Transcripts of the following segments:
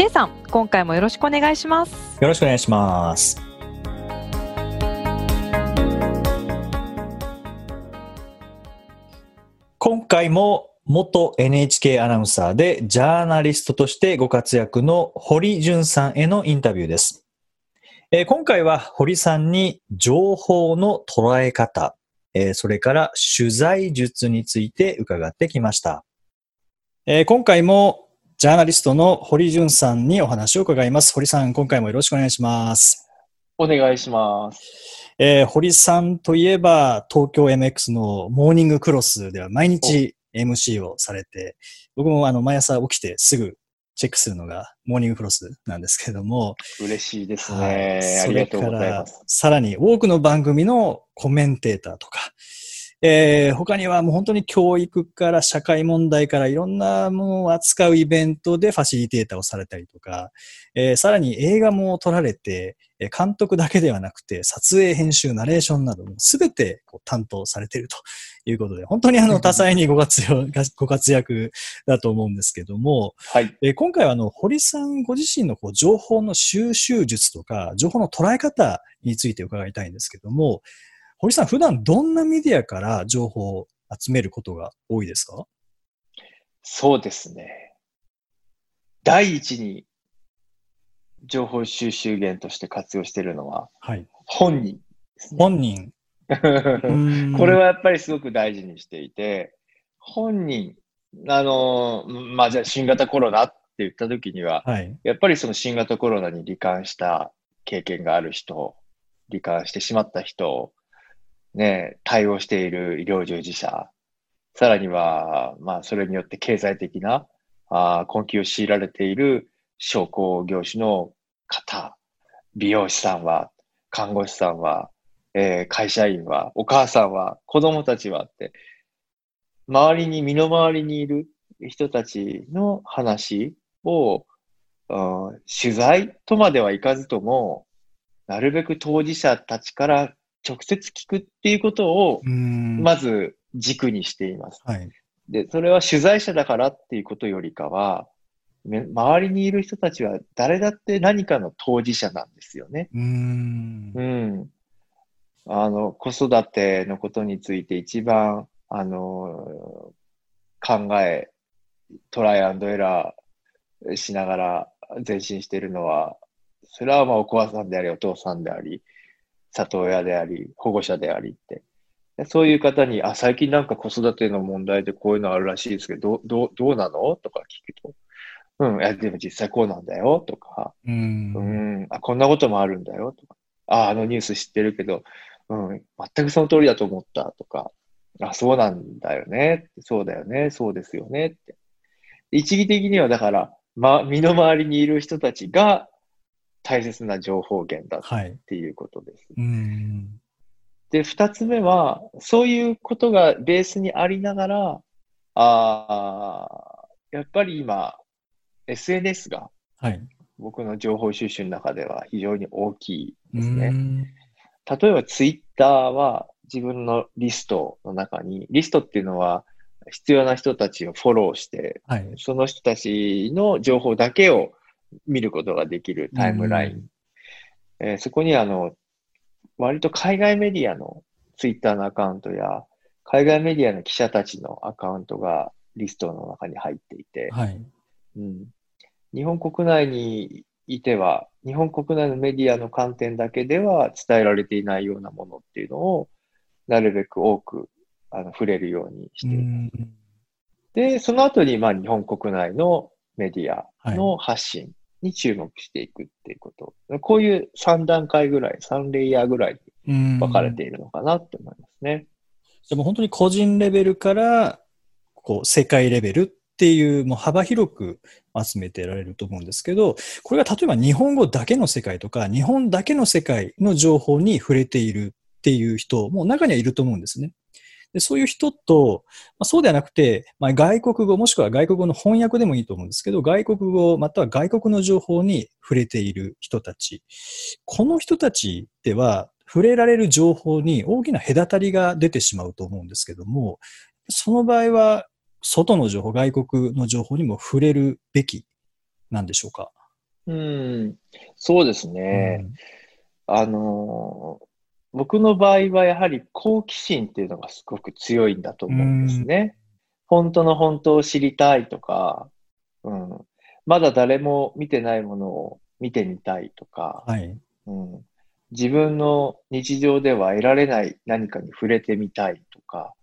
J さん、今回もよろしくお願いします。よろしくお願いします今回も元 NHK アナウンサーでジャーナリストとしてご活躍の堀潤さんへのインタビューです。えー今回は堀さんに情報の捉え方、えーそれから取材術について伺ってきました。えー今回もジャーナリストの堀潤さんにお話を伺います。堀さん、今回もよろしくお願いします。お願いします。えー堀さんといえば、東京 MX のモーニングクロスでは毎日 MC をされて、僕もあの毎朝起きてすぐチェックするのがモーニングクロスなんですけれども、嬉しいですはいね。ありがとうございます。さらに多くの番組のコメンテーターとか、えー他にはもう本当に教育から社会問題からいろんなものを扱うイベントでファシリテーターをされたりとか、えーさらに映画も撮られて、えー監督だけではなくて撮影、編集、ナレーションなども全てこう担当されているということで、本当にあの多彩にご活用 ご活躍だと思うんですけども、はい。えー今回はあの堀さんご自身のこう情報の収集術とか、情報の捉え方について伺いたいんですけども、堀さん、普段どんなメディアから情報を集めることが多いですか？そうですね。第一に情報収集源として活用しているのははい。本人ですね。本人。これはやっぱりすごく大事にしていて、本人、あの、まあ、じゃあ新型コロナって言った時には、はい。やっぱりその新型コロナに罹患した経験がある人、罹患してしまった人、ね、対応している医療従事者、さらには、まあ、それによって経済的なあ困窮を強いられている商工業種の方、美容師さんは、看護師さんは、えー会社員は、お母さんは、子供たちはって、周りに、身の回りにいる人たちの話を、うん取材とまではいかずとも、なるべく当事者たちから直接聞くっていうことを。まず軸にしています。はい。で、それは取材者だからっていうことよりかは、め周りにいる人たちは誰だって何かの当事者なんですよね。うーん。うん。あの、子育てのことについて一番、あの、考え、トライアンドエラーしながら前進しているのは、それはまあお母さんであり、お父さんであり、里親であり、保護者でありって。でそういう方に、あ、最近なんか子育ての問題でこういうのあるらしいですけど、どう、どう、どうなの？とか聞くと、うん、いや、でも実際こうなんだよ、とか、うーん。うん、あ、こんなこともあるんだよ。とか、あ、あのニュース知ってるけど、うん、全くその通りだと思った。とか、あ、そうなんだよね、そうだよね、そうですよね。って。一義的にはだから、ま、身の回りにいる人たちが大切な情報源だっはい。ていうことです。うーん。で、二つ目は、そういうことがベースにありながら、あーやっぱり今、SNS がはい。僕の情報収集の中では非常に大きいうですーね。ん。例えばツイッターは自分のリストの中に、リストっていうのは必要な人たちをフォローして、はい。その人たちの情報だけを見ることができるタイムライン。えーそこにあの、割と海外メディアのツイッターのアカウントや、海外メディアの記者たちのアカウントがリストの中に入っていて、はい。うん、日本国内にいては、日本国内のメディアの観点だけでは伝えられていないようなものっていうのを、なるべく多くあの触れるようにしています。ん。で、その後に、まあ、日本国内のメディアの発信に注目していくっていうこと。こういう3段階ぐらい、3レイヤーぐらい分かれているのかなって思いますね。じゃあもう本当に個人レベルから、こう、世界レベルっっていう、もう幅広く集めてられると思うんですけど、これが例えば日本語だけの世界とか、日本だけの世界の情報に触れているっていう人も中にはいると思うんですね。でそういう人と、まあ、そうではなくて、まあ、外国語もしくは外国語の翻訳でもいいと思うんですけど、外国語または外国の情報に触れている人たち。この人たちでは、触れられる情報に大きな隔たりが出てしまうと思うんですけども、その場合は、外の情報、外国の情報にも触れるべきなんでしょうか？うん、そうですね。あのー僕の場合はやはり好奇心っていうのがすごく強いんだと思うんですね。本当の本当を知りたいとか、うん、まだ誰も見てないものを見てみたいとか、はい。うん、自分の日常では得られない何かに触れてみたいとか、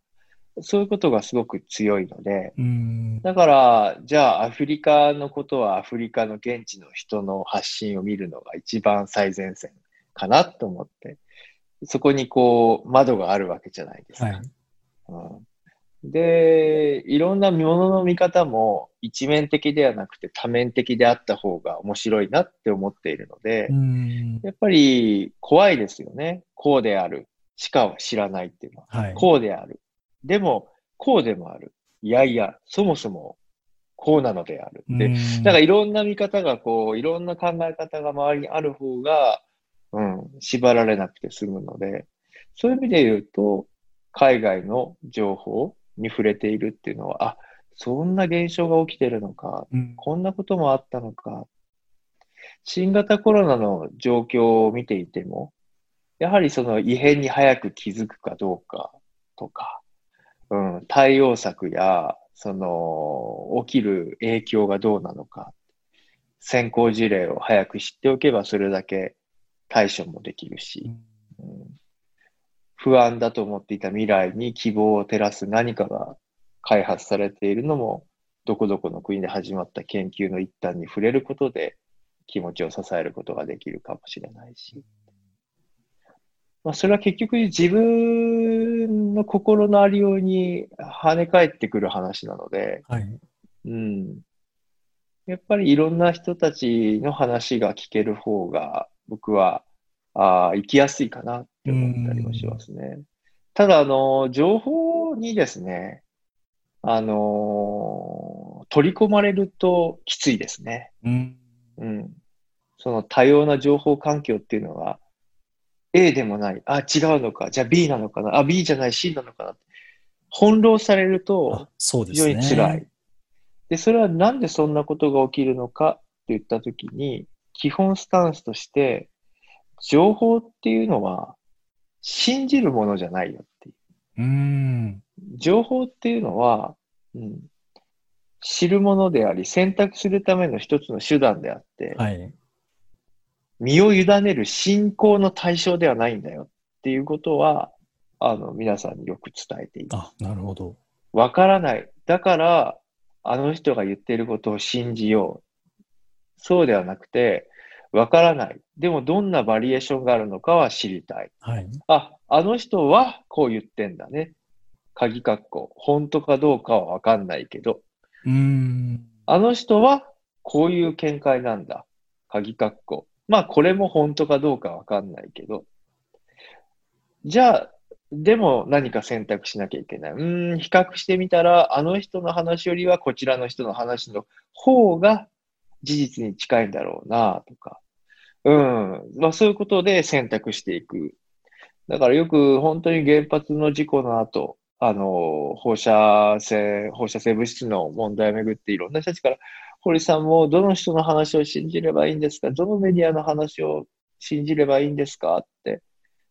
そういうことがすごく強いので、うん。だから、じゃあアフリカのことはアフリカの現地の人の発信を見るのが一番最前線かなと思って、そこにこう窓があるわけじゃないですか。はい。うん、で、いろんなものの見方も一面的ではなくて多面的であった方が面白いなって思っているので、うん。やっぱり怖いですよね。こうである。しか知らないっていうのは。はい。こうである。でも、こうでもある。いやいや、そもそもこうなのである。だからいろんな見方がこう、いろんな考え方が周りにある方が、うん、縛られなくて済むので、そういう意味で言うと、海外の情報に触れているっていうのは、あ、そんな現象が起きてるのか、うんこんなこともあったのか。新型コロナの状況を見ていても、やはりその異変に早く気づくかどうかとか、うん、対応策や、その、起きる影響がどうなのか。先行事例を早く知っておけばそれだけ対処もできるし、うん不安だと思っていた未来に希望を照らす何かが開発されているのも、どこどこの国で始まった研究の一端に触れることで気持ちを支えることができるかもしれないし。まあ、それは結局自分の心のありように跳ね返ってくる話なので、はい。うん。やっぱりいろんな人たちの話が聞ける方が、僕は、ああ、生きやすいかなって思ったりもしますね。ただ、あの、情報にですね、あの、取り込まれるときついですね。うん。うん。その多様な情報環境っていうのは、A でもない、あ、違うのか、じゃあ B なのかな、あ、B じゃない、C なのかな。翻弄されるとあ、そうで非常。に辛い。で、それはなんでそんなことが起きるのかって言ったときに、基本スタンスとして、情報っていうのは信じるものじゃないよっていう。うん。情報っていうのは、うん、知るものであり、選択するための一つの手段であって、はい。身を委ねる信仰の対象ではないんだよっていうことは、あの、皆さんによく伝えています。あ、なるほど。わからない。だから、あの人が言っていることを信じよう。そうではなくて、わからない。でも、どんなバリエーションがあるのかは知りたい。はい。あ、あの人はこう言ってんだね。鍵括弧。本当かどうかはわかんないけど、うん。あの人はこういう見解なんだ。鍵括弧。まあ、これも本当かどうかわかんないけど。じゃあ、でも何か選択しなきゃいけない。うーん、比較してみたら、あの人の話よりはこちらの人の話の方が事実に近いんだろうな、とか。うん。まあ、そういうことで選択していく。だからよく本当に原発の事故の後、あの、放射性、放射性物質の問題をめぐっていろんな人たちから、堀さんもどの人の話を信じればいいんですか？どのメディアの話を信じればいいんですか？って、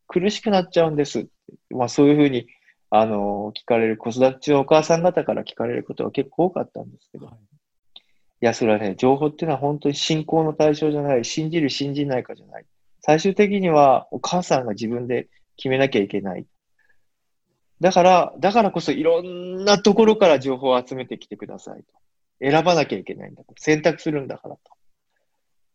苦しくなっちゃうんです。まあそういうふうに、あの、聞かれる、子育て中のお母さん方から聞かれることが結構多かったんですけど、いや、それはね、情報っていうのは本当に信仰の対象じゃない、信じる、信じないかじゃない。最終的にはお母さんが自分で決めなきゃいけない。だから、だからこそいろんなところから情報を集めてきてくださいと。選ばなきゃいけないんだと。選択するんだからと。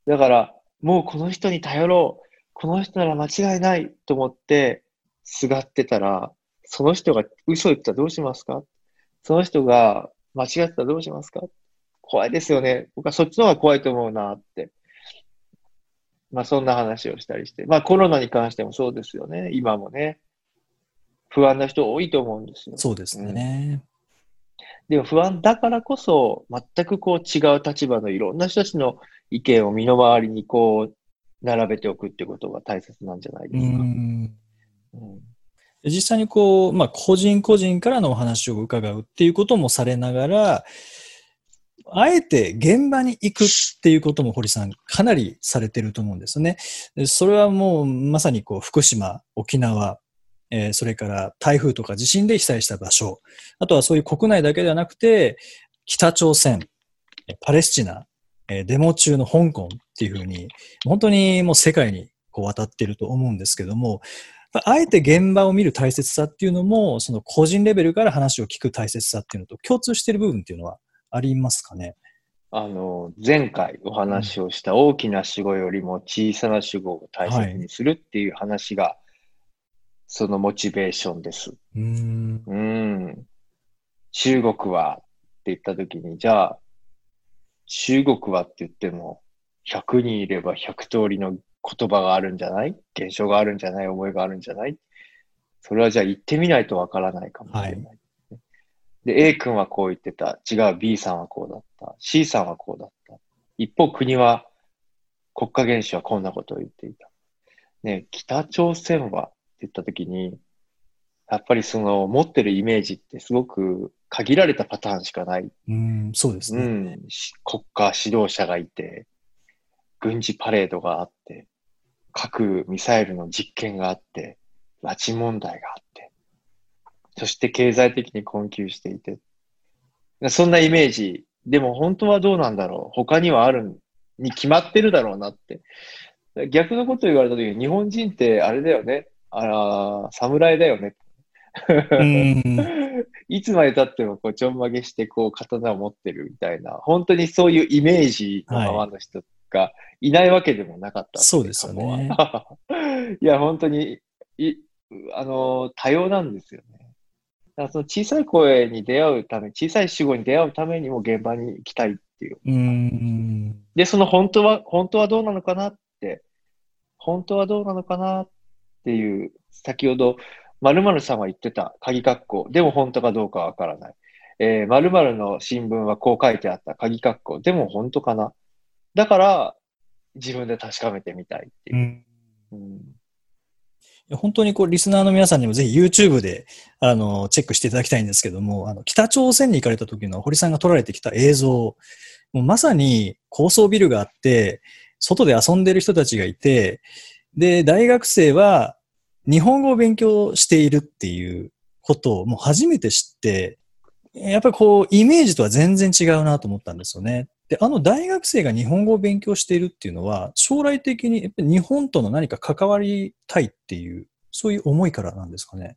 だから、もうこの人に頼ろう。この人なら間違いないと思って、すがってたら、その人が嘘言ったらどうしますか？その人が間違ってたらどうしますか？怖いですよね。僕はそっちの方が怖いと思うなって。まあそんな話をしたりして。まあコロナに関してもそうですよね。今もね。不安な人多いと思うんですよ。そうですね。でも不安だからこそ、全くこう違う立場のいろんな人たちの意見を身の回りにこう、並べておくってことが大切なんじゃないでうすか。んうん実際にこう、まあ、個人個人からのお話を伺うっていうこともされながら、あえて現場に行くっていうことも堀さんかなりされてると思うんですね。それはもうまさにこう福島、沖縄、えーそれから台風とか地震で被災した場所、あとはそういう国内だけではなくて、北朝鮮、パレスチナ、えデモ中の香港っていうふうに、本当にもう世界にこう渡っていると思うんですけども、あえて現場を見る大切さっていうのも、その個人レベルから話を聞く大切さっていうのと共通している部分っていうのはありますかね？あの、前回お話をした大きな主語よりも小さな主語を大切にするっていう話が、そのモチベーションです。うん。中国はって言ったときに、じゃあ、中国はって言っても、100人いれば100通りの言葉があるんじゃない？現象があるんじゃない？思いがあるんじゃない？それはじゃあ行ってみないとわからないかもしれない。で、A 君はこう言ってた。違う B さんはこうだった。C さんはこうだった。一方国は、国家元首はこんなことを言っていた。ね、北朝鮮はって言ったときに、やっぱりその持ってるイメージってすごく限られたパターンしかない。うーん、そうですうね。ん。し国家指導者がいて、軍事パレードがあって、核ミサイルの実験があって、拉致問題があって、そして経済的に困窮していて、そんなイメージ。でも本当はどうなんだろう他にはあるに決まってるだろうなって。逆のこと言われた時に日本人ってあれだよね。あら、侍だよね。いつまで経ってもこうちょんまげしてこう刀を持ってるみたいな、本当にそういうイメージのままの人がいないわけでもなかったんそうですよね いや、本当にい、あの、多様なんですよね。だからその小さい声に出会うため、小さい主語に出会うためにも現場に行きたいっていう。うーん。で、その本当は、本当はどうなのかなって、本当はどうなのかなっていう、先ほど、〇〇さんは言ってた、鍵括弧。でも本当かどうかわからない。えー、〇〇の新聞はこう書いてあった、鍵括弧。でも本当かなだから、自分で確かめてみたいっていうう。んうん本当にこう、リスナーの皆さんにもぜひ YouTube で、あの、チェックしていただきたいんですけども、あの、北朝鮮に行かれた時の堀さんが撮られてきた映像、もうまさに高層ビルがあって、外で遊んでる人たちがいて、で、大学生は日本語を勉強しているっていうことをもう初めて知って、やっぱりこう、イメージとは全然違うなと思ったんですよね。で、あの大学生が日本語を勉強しているっていうのは、将来的にやっぱり日本との何か関わりたいっていう、そういう思いからなんですかね？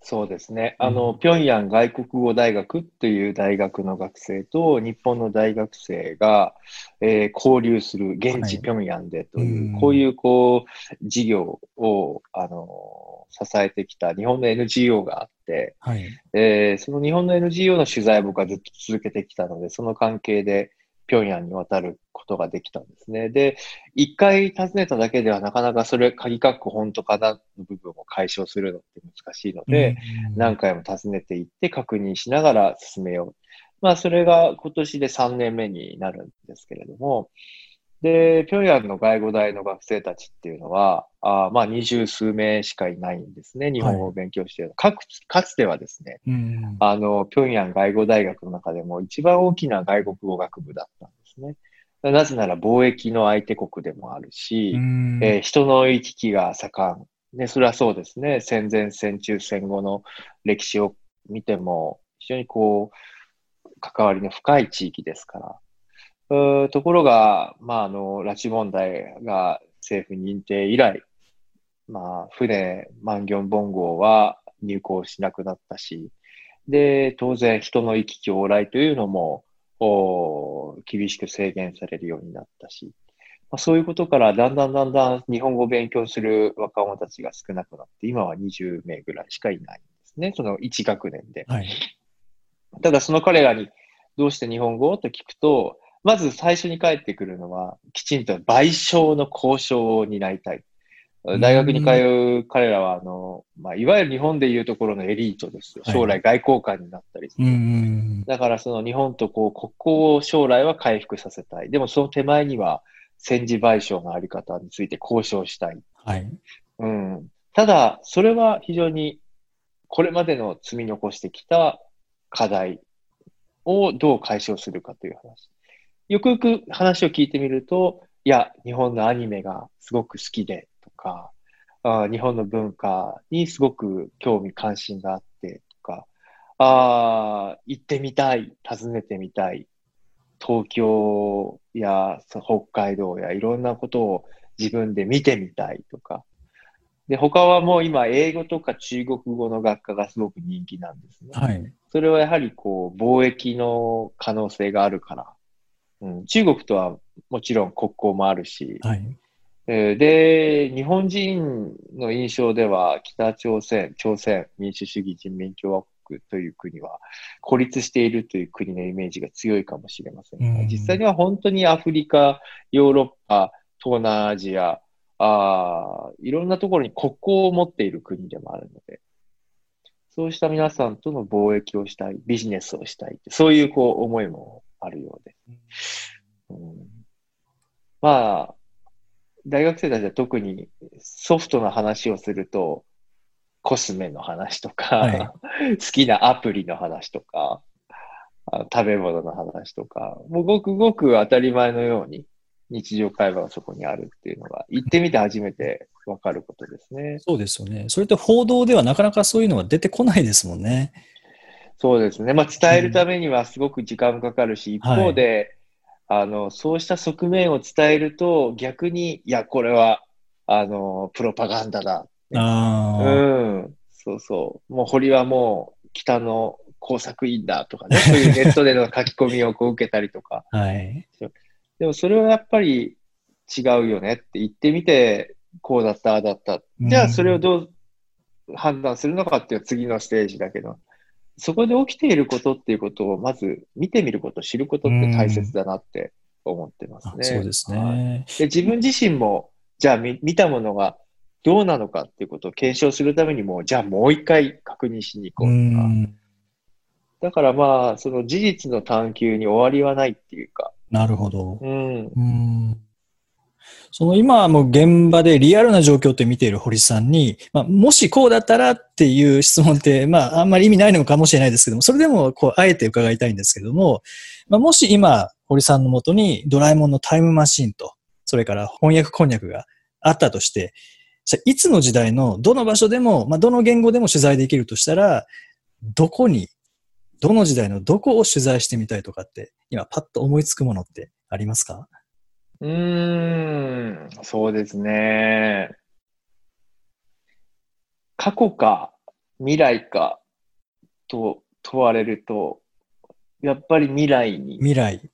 そうですね。うんあの、平壌外国語大学っていう大学の学生と日本の大学生が、えー交流する現はい地平壌でという、うんこういうこう、事業を、あの、支えてきた日本の NGO があって、はい。えーその日本の NGO の取材を僕はずっと続けてきたので、その関係で平壌に渡ることができたんですね。で、一回訪ねただけではなかなかそれ、鍵括弧本当かなの部分を解消するのって難しいので、うん何回も訪ねていって確認しながら進めよう。まあ、それが今年で3年目になるんですけれども、で、平壌の外語大の学生たちっていうのは、あーまあ、二十数名しかいないんですね。日本語を勉強している。かつかつてはですね、うんあの、平壌外語大学の中でも一番大きな外国語学部だったんですね。なぜなら貿易の相手国でもあるし、うんえー人の行き来が盛ん。ね、それはそうですね。戦前、戦中、戦後の歴史を見ても、非常にこう、関わりの深い地域ですから。ところが、まあ、あの、拉致問題が政府認定以来、まあ、船、万元本号は入港しなくなったし、で、当然人の行き来往来というのも、お厳しく制限されるようになったし、まあ、そういうことからだんだんだんだん日本語を勉強する若者たちが少なくなって、今は20名ぐらいしかいないんですね。その1学年で。はい。ただその彼らにどうして日本語と聞くと、まず最初に返ってくるのは、きちんと賠償の交渉を担いたい。大学に通う彼らは、あの、まあ、いわゆる日本でいうところのエリートですよ。将来外交官になったりする。うん。だからその日本とこう国交を将来は回復させたい。でもその手前には戦時賠償のあり方について交渉したい。はい。うん。ただ、それは非常にこれまでの積み残してきた課題をどう解消するかという話。よくよく話を聞いてみると、いや、日本のアニメがすごく好きでとか、あ日本の文化にすごく興味関心があってとか、あ行ってみたい、訪ねてみたい、東京や北海道やいろんなことを自分で見てみたいとか。で、他はもう今、英語とか中国語の学科がすごく人気なんですね。はい。それはやはりこう、貿易の可能性があるから。うん、中国とはもちろん国交もあるし、はい。えーで、日本人の印象では、北朝鮮、朝鮮民主主義人民共和国という国は、孤立しているという国のイメージが強いかもしれませんが、うん。実際には本当にアフリカ、ヨーロッパ、東南アジア、あーいろんなところに国交を持っている国でもあるので、そうした皆さんとの貿易をしたい、ビジネスをしたい、そういうこう思いもあるようです。うんまあ、大学生たちは特にソフトな話をすると、コスメの話とか、は好きなアプリの話とか、あ食べ物の話とか、もうごくごく当たり前のように日常会話がそこにあるっていうのが、行ってみて初めてわかることですね。そうですよね。それって報道ではなかなかそういうのが出てこないですもんね。そうですね。まあ、伝えるためにはすごく時間もかかるし、一方で、あの、そうした側面を伝えると、逆に、いや、これは、あの、プロパガンダだ。ああ、うん。そうそう。もう堀はもう北の工作員だとかね、そういうネットでの書き込みをこう受けたりとか。はい。でもそれはやっぱり違うよねって言ってみて、こうだった、ああだった。じゃあそれをどう判断するのかっていう次のステージだけど、そこで起きていることっていうことをまず見てみること、知ることって大切だなって思ってますね。あそうですはいね。で自分自身も、じゃあ見見たものがどうなのかっていうことを検証するためにも、じゃあもう一回確認しに行こううとか。ん。だからまあ、その事実の探求に終わりはないっていうか。なるほど。うん。うん。その今はもう現場でリアルな状況って見ている堀さんに、まあ、もしこうだったらっていう質問って、まあ、あんまり意味ないのかもしれないですけども、それでも、こう、あえて伺いたいんですけども、まあ、もし今、堀さんのもとにドラえもんのタイムマシンと、それから翻訳こんにゃくがあったとして、いつの時代のどの場所でも、まあ、どの言語でも取材できるとしたら、どこに、どの時代のどこを取材してみたいとかって、今パッと思いつくものってありますか？うーん、そうですね。過去か未来かと問われると、やっぱり未来に未来。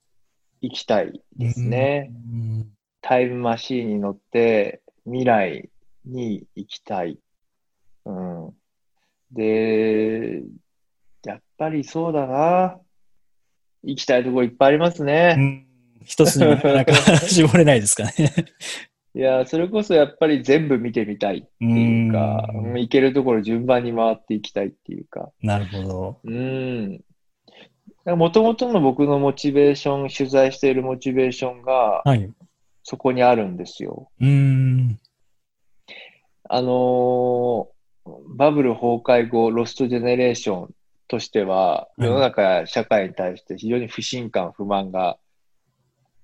行きたいですね。うん。タイムマシーンに乗って未来に行きたい。うん。で、やっぱりそうだな。行きたいところいっぱいありますね。うん一つになかなか絞れないですかね。いや、それこそやっぱり全部見てみたいっていうか、う行けるところ順番に回っていきたいっていうか。なるほど。うん。もともとの僕のモチベーション、取材しているモチベーションがはい。そこにあるんですよ。うん。あのーバブル崩壊後、ロストジェネレーションとしては、い世の中や社会に対して非常に不信感、不満が、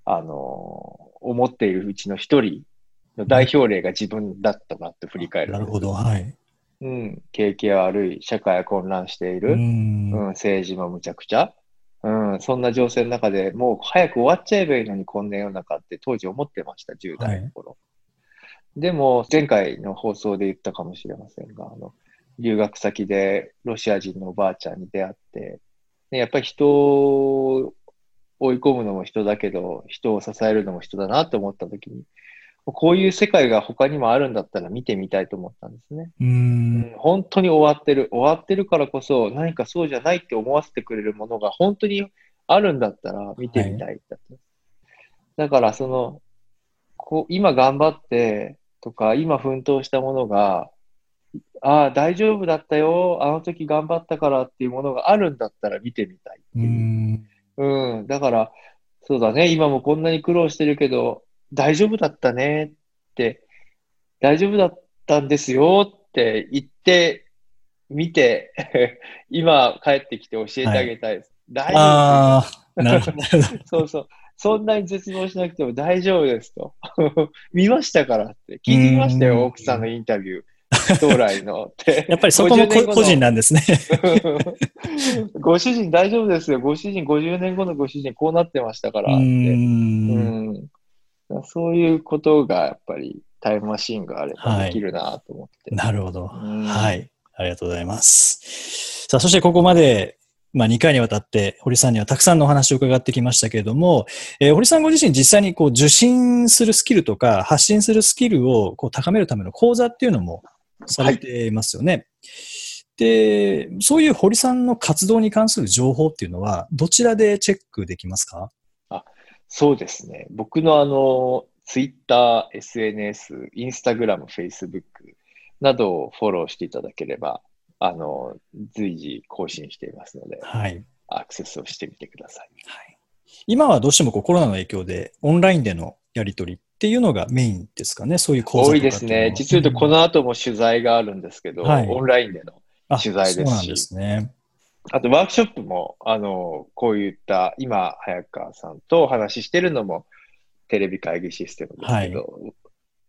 あのー思っているうちの一人の代表例が自分だったなって振り返るなるほど。はい。うん、景気が悪い、社会が混乱している、ううんん。政治もむちゃくちゃ、うん、そんな情勢の中でもう早く終わっちゃえばいいのに、こんな世の中って当時思ってました、10代の頃。でも、前回の放送で言ったかもしれませんが、あの、留学先でロシア人のおばあちゃんに出会って、ね、やっぱり人を追い込むのも人だけど、人を支えるのも人だなと思った時に、こういう世界が他にもあるんだったら見てみたいと思ったんですね。う。うんん本当に終わってる。終わってるからこそ何かそうじゃないって思わせてくれるものが本当にあるんだったら見てみたいだって。だから、その、こう、今頑張ってとか、今奮闘したものが、ああ、大丈夫だったよ、あの時頑張ったからっていうものがあるんだったら見てみたいってういう。ん。うん。だから、そうだね。今もこんなに苦労してるけど、大丈夫だったねって、大丈夫だったんですよって言って、見て、今帰ってきて教えてあげたいです。大丈夫ああ、なるほど。そうそう。そんなに絶望しなくても大丈夫ですと。見ましたからって。聞いてきましたうんよ、奥さんのインタビュー。将来のって。やっぱりそこも50年後のこ個人なんですね。ご主人大丈夫ですよ。ご主人、50年後のご主人こうなってましたからうって。ん。うんそういうことがやっぱりタイムマシンがあればはいできるなと思って。なるほど。うんはい。ありがとうございます。さあ、そしてここまで、まあ、2回にわたって、堀さんにはたくさんのお話を伺ってきましたけれども、えー堀さんご自身実際にこう受信するスキルとか、発信するスキルをこう高めるための講座っていうのもされていますよね。で、そういう堀さんの活動に関する情報っていうのは、どちらでチェックできますか？そうですね。僕のあの、ツイッター、SNS、インスタグラム、フェイスブックなどをフォローしていただければ、あの、随時更新していますので、はい。アクセスをしてみてください。はい、今はどうしてもこうコロナの影響で、オンラインでのやり取りっていうのがメインですかね、そういう講座多いですね。実は言うと、この後も取材があるんですけど、はいオンラインでの。あ取材ですしですね。あと、ワークショップも、あの、こういった、今、早川さんとお話ししてるのも、テレビ会議システムですけど、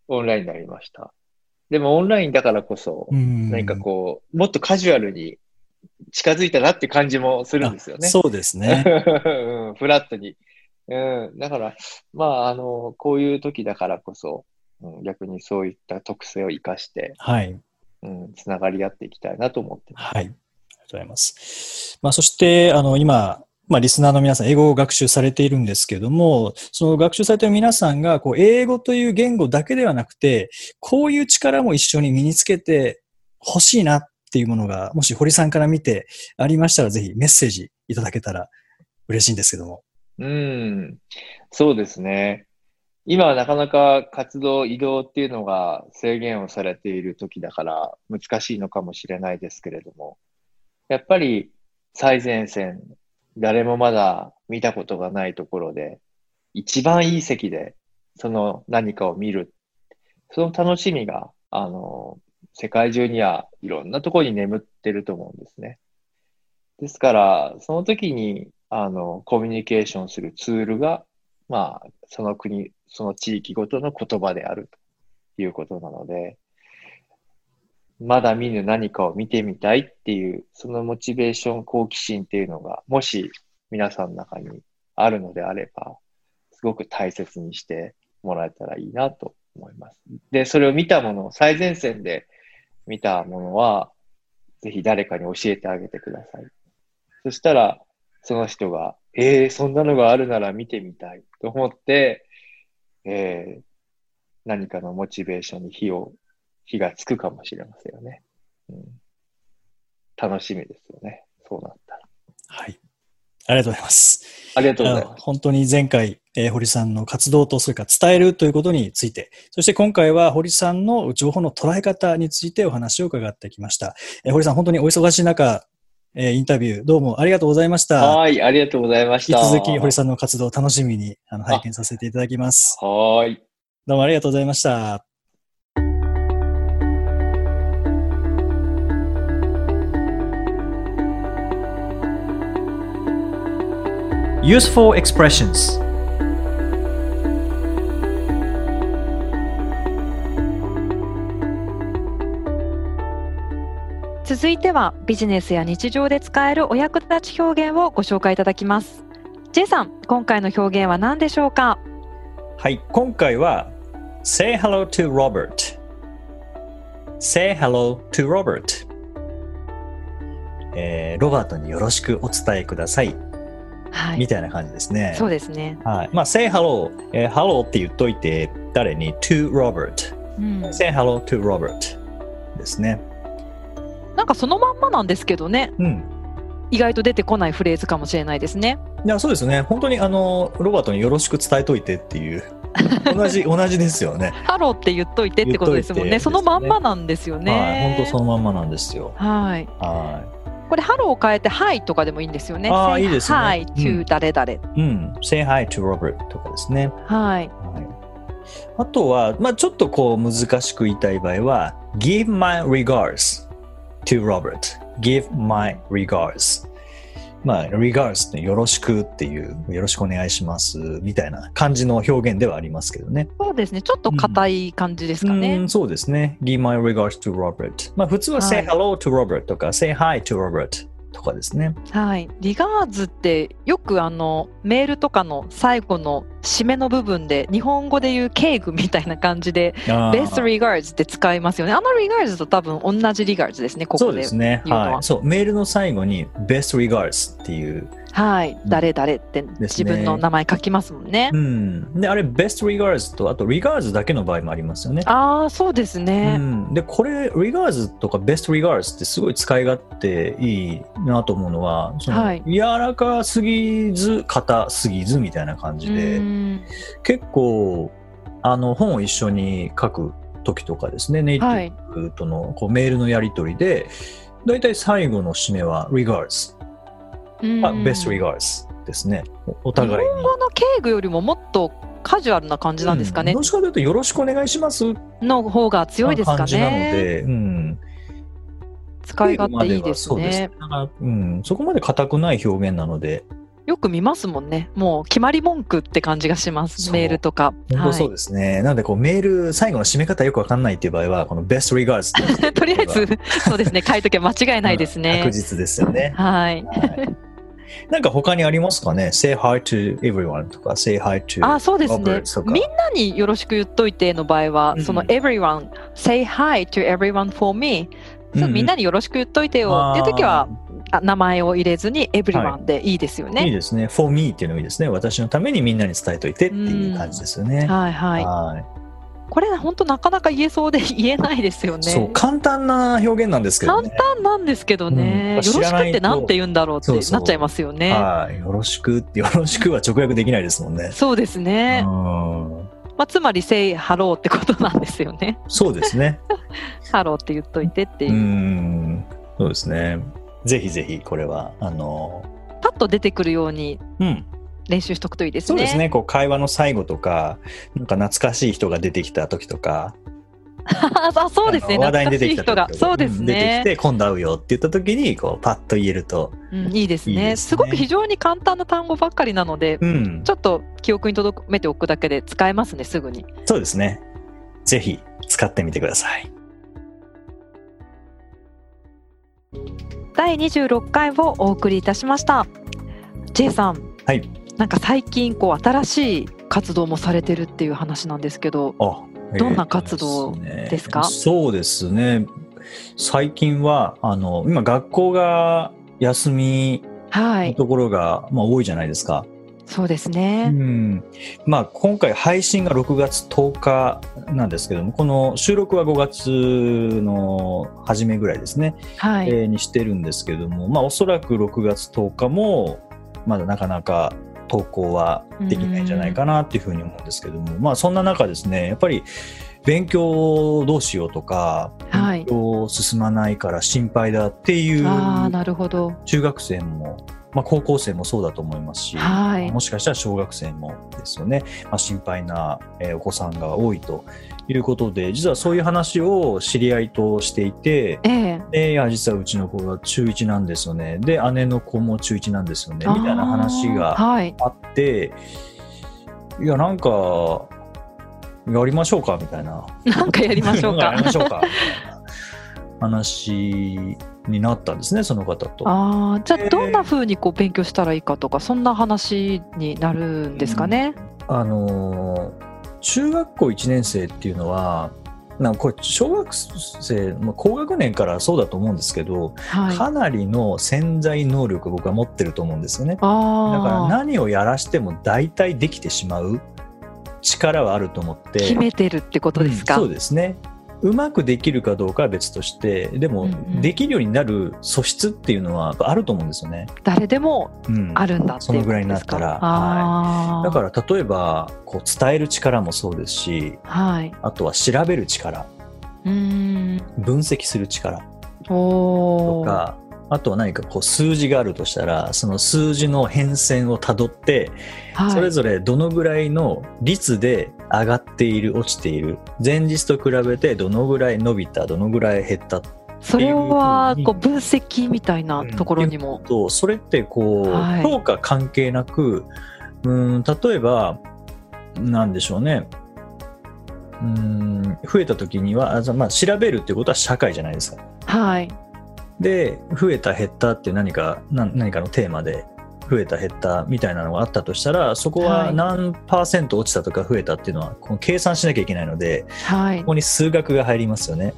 オンラインになりました。でも、オンラインだからこそ、うん何かこう、もっとカジュアルに近づいたなって感じもするんですよね。あそうですね。うん、フラットに。うん、だから、まあ、あの、こういう時だからこそ、うん、逆にそういった特性を生かして、はい。うん、つながり合っていきたいなと思ってます。はい。ありがとうございます。まあ、そして、あの、今、まあ、リスナーの皆さん、英語を学習されているんですけども、その学習されている皆さんが、こう、英語という言語だけではなくて、こういう力も一緒に身につけてほしいなっていうものが、もし堀さんから見てありましたら、ぜひメッセージいただけたら嬉しいんですけども。うん、そうですね。今はなかなか活動、移動っていうのが制限をされている時だから難しいのかもしれないですけれども、やっぱり最前線、誰もまだ見たことがないところで、一番いい席でその何かを見る。その楽しみが、あの、世界中にはいろんなところに眠ってると思うんですね。ですから、その時に、あの、コミュニケーションするツールが、まあ、その国、その地域ごとの言葉であるということなので、まだ見ぬ何かを見てみたいっていう、そのモチベーション、好奇心っていうのが、もし皆さんの中にあるのであれば、すごく大切にしてもらえたらいいなと思います。で、それを見たもの、最前線で見たものは、ぜひ誰かに教えてあげてください。そしたら、その人が、ええそんなのがあるなら見てみたいと思って、えー何かのモチベーションに火を、火がつくかもしれませんよね。うん、楽しみですよね。そうなったら。はい。ありがとうございます。ありがとうございます。本当に前回、えー堀さんの活動と、それから伝えるということについて、そして今回は堀さんの情報の捉え方についてお話を伺ってきました。えー堀さん、本当にお忙しい中、えーインタビューどうもありがとうございました。はい、ありがとうございました。引き続き堀さんの活動を楽しみにあの拝見させていただきます。はーい。どうもありがとうございました。Useful expressions 続いてはビジネスや日常で使えるお役立ち表現をご紹介いただきます。J さん今回の表現は何でしょうか？はい、今回は Say hello to Robert. Say hello to Robert. えーロバートによろしくお伝えください、はい。みたいな感じですね。そうですね、はい。まあ、say hello、えー hello って言っといて、誰に？To Robert。うん、say hello to Robert ですね。なんかそのまんまなんですけどねうん。意外と出てこないフレーズかもしれないですねいや、そうですね。本当に、あの、ロバートによろしく伝えといてっていう。同じ、同じですよね。ハローって言っといてってことですもんね。言っといてそのまんまなんですよはい。ね。本当そのまんまなんですよ。はい。はこれ、ハローを変えて、 hi とかでもいいんですよね。あー Say いいですねう to ん誰々。い。うん。say hi to Robert とかですね。はい。はい。あとは、まあちょっとこう難しく言いたい場合は、give my regards to Robert. give my regards. まあ、regards ってよろしくっていう、よろしくお願いしますみたいな感じの表現ではありますけどね。そうですね。ちょっと硬い感じですかね。うんそうですね。give my regards to Robert. まあ普通は say はい hello to Robert とか say hi to Robert とかですね。はい。リガーズってよくあのメールとかの最後の締めの部分で日本語で言う敬具みたいな感じで best regards って使いますよね。あの regards と多分同じ regards ですね。こそうこで。ですね。はい。そう、メールの最後に best regards っていうはい。誰々ってね自分の名前書きますもんね。うん、であれ best regards とあと regards だけの場合もありますよね。ああ、そうですうね。ん、でこれ regards とか best regards ってすごい使い勝手いいなと思うのはその、はい柔らかすぎず硬すぎずみたいな感じで、うん結構あの本を一緒に書く時とかですねネイテはい。ィブとのこうメールのやり取りでだいたい最後の締めは regards、うんあ best regards ですねおお互いに。日本語の敬具よりももっとカジュアルな感じなんですかねうんど。っちかというとよろしくお願いします？の方が強いですか感じなのね。で、うん、使い勝手いいですね。だからうん、そこまで硬くない表現なので、よく見ますもんね。もう決まり文句って感じがします。メールとか。本当そうはですね。なのでこうメール、最後の締め方よくわかんないっていう場合は、この best regards い。とりあえず、そうですね。書いとけば間違いないですね確。実ですよね。はい。はいなんか他にありますかね ?say hi to everyone とか say hi to あ、そうですねみんなによろしく言っといての場合は、うんその everyone, say hi to everyone for me. みんなによろしく言っといてよっていう時は、あ名前を入れずに everyone でいいですよいいね。ですね。for me っていうのがいいですね。私のためにみんなに伝えといてっていう感じですよね。はいはい。はいこれ本当なかなか言えそうで言えないですよね。そう、簡単な表現なんですけど簡ね。単なんですけどね、うんよろしくってなんて言うんだろうってなっちゃいますよね。はい。よろしくって、よろしくは直訳できないですもんね。そうですね。うんまあ、つまり say hello ってことなんですよね。そうですね。ハローって言っといてっていうう。ん。そうですね。ぜひぜひ、これは、あの、パッと出てくるようにうん。練習しとくといいですね。そうですね。こう、会話の最後とか、なんか懐かしい人が出てきた時とか、あそうですね。話題に出てきた人が。そうですん出てきね。て、今度会うよって言った時に、こう、パッと言えると、うんいいですねいいですねすごく非常に簡単な単語ばっかりなので、うん。ちょっと記憶に留めておくだけで使えますね、すぐに。そうですね。ぜひ、使ってみてください。第26回をお送りいたしました。J さん。はい。なんか最近こう新しい活動もされてるっていう話なんですけど、あどんな活動ですか？えーそうですね。最近は、あの、今学校が休みはい、のところが、まあ、多いじゃないですか。そうですうね。ん。まあ、今回配信が6月10日なんですけども、この収録は5月の初めぐらいですね、はい、えーにしてるんですけども、まあ、おそらく6月10日も、まだなかなか投稿はできないんじゃないかなっていうふうに思うんですけども、まあ、そんな中ですね、やっぱり勉強どうしようとか、はい。勉強進まないから心配だっていう。中学生も、まあ、高校生もそうだと思いますし、はい。もしかしたら小学生もですよね、まあ、心配な、えーお子さんが多いということで実はそういう話を知り合いとしていてええでいや実はうちの子が中1なんですよねで姉の子も中1なんですよねみたいな話がはい。あっていやなんかやりましょうかみたいななんかやりましょうやりか。ましょうか話になったんですねその方と。ああ、じゃえーあどんな風にこう勉強したらいいかとか、そんな話になるんですかね？あのー中学校1年生っていうのはなんかこれ小学生、まあ、高学年からそうだと思うんですけど、はい。かなりの潜在能力を僕は持ってると思うんですよね。だから何をやらしても大体できてしまう力はあると思って。決めてるってことですか？うんそうですね。うまくできるかどうかは別としてでも、うんうんできるようになる素質っていうのはあると思うんですよね。誰でもうん、あるんだっていうそのぐらいになったらことですかあーだから例えばこう伝える力もそうですしはい。あとは調べる力うーん。分析する力。とかあとは何かこう数字があるとしたらその数字の変遷をたどってはい、それぞれどのぐらいの率で上がっている落ちている前日と比べてどのぐらい伸びたどのぐらい減ったそれはっていうふうにこう分析みたいなところにも。とそれってこう、はい評価関係なくうん例えばなんでしょうねうん増えた時にはあじゃあまあ調べるっていうことは社会じゃないですか。はい。で増えた減ったって何か何何かのテーマで増えた減ったみたいなのがあったとしたらそこははい何パーセント落ちたとか増えたっていうのはこの計算しなきゃいけないのではいこ。こに数学が入りますよね。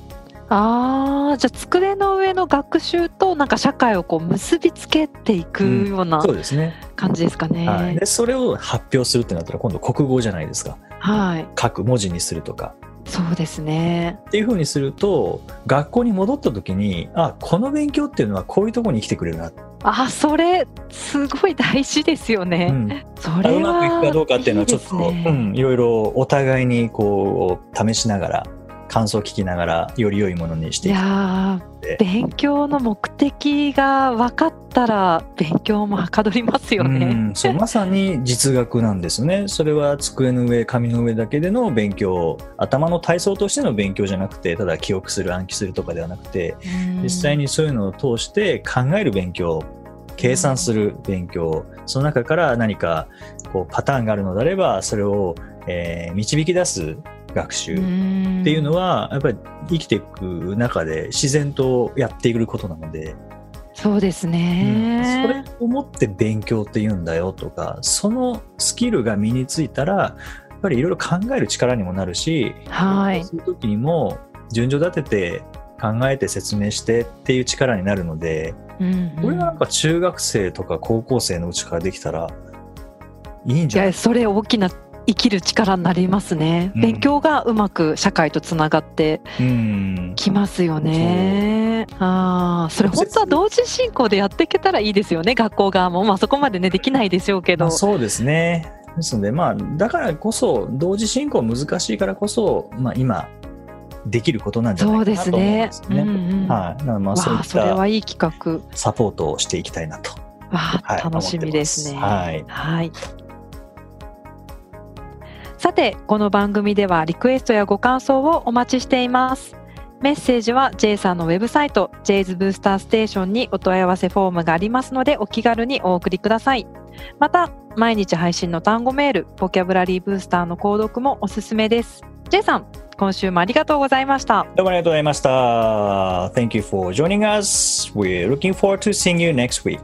ああ、じゃあ机の上の学習となんか社会をこう結びつけていくようなそうですね、感じですかね。はい、でそれを発表するってなったら今度国語じゃないですかはい。書く文字にするとかそうですね。っていうふうにすると学校に戻った時にあこの勉強っていうのはこういうところに生きてくれるな、あ、それすごい大事ですようね。ん、それはうまくいくかどうかっていうのはちょっというん、いろいろお互いにこう試しながら感想を聞きながらより良いものにしていや勉強の目的が分かったら勉強もはかどりますようね。ん、そうまさに実学なんですね。それは机の上紙の上だけでの勉強。頭の体操としての勉強じゃなくてただ記憶する暗記するとかではなくてうん。実際にそういうのを通して考える勉強計算する勉強。その中から何かこうパターンがあるのであればそれを、えー導き出す学習っていうのはやっぱり生きていく中で自然とやっていくことなので、そうですうん。ね。それをもって勉強って言うんだよとかそのスキルが身についたらやっぱりいろいろ考える力にもなるし、はい。そういう時にも順序立てて考えて説明してっていう力になるので、うんうん。これはなんか中学生とか高校生のうちからできたらいいんいじゃないやそれ大きな生きる力になりますね。うん勉強がうまく社会とつながってうんきますよね。ああ、それ本当は同時進行でやっていけたらいいですよね。学校側もまあそこまでねできないでしょうけど。まあ、そうですね。ですので、まあ、だからこそ、同時進行難しいからこそ、まあ、今、できることなんじゃないかなと思うんですよね。うんうんはい。まあ、そういわあったそれはいい企画。サポートをしていきたいなと。わはいあ楽しみですね。はいはい。さて、この番組ではリクエストやご感想をお待ちしています。メッセージは J さんのウェブサイト J's ブースターステーションにお問い合わせフォームがありますのでお気軽にお送りください。また、毎日配信の単語メール、ボキャブラリーブースターの購読もおすすめです。J さん、今週もありがとうございました。どうもありがとうございました。Thank you for joining us. We're looking forward to seeing you next week.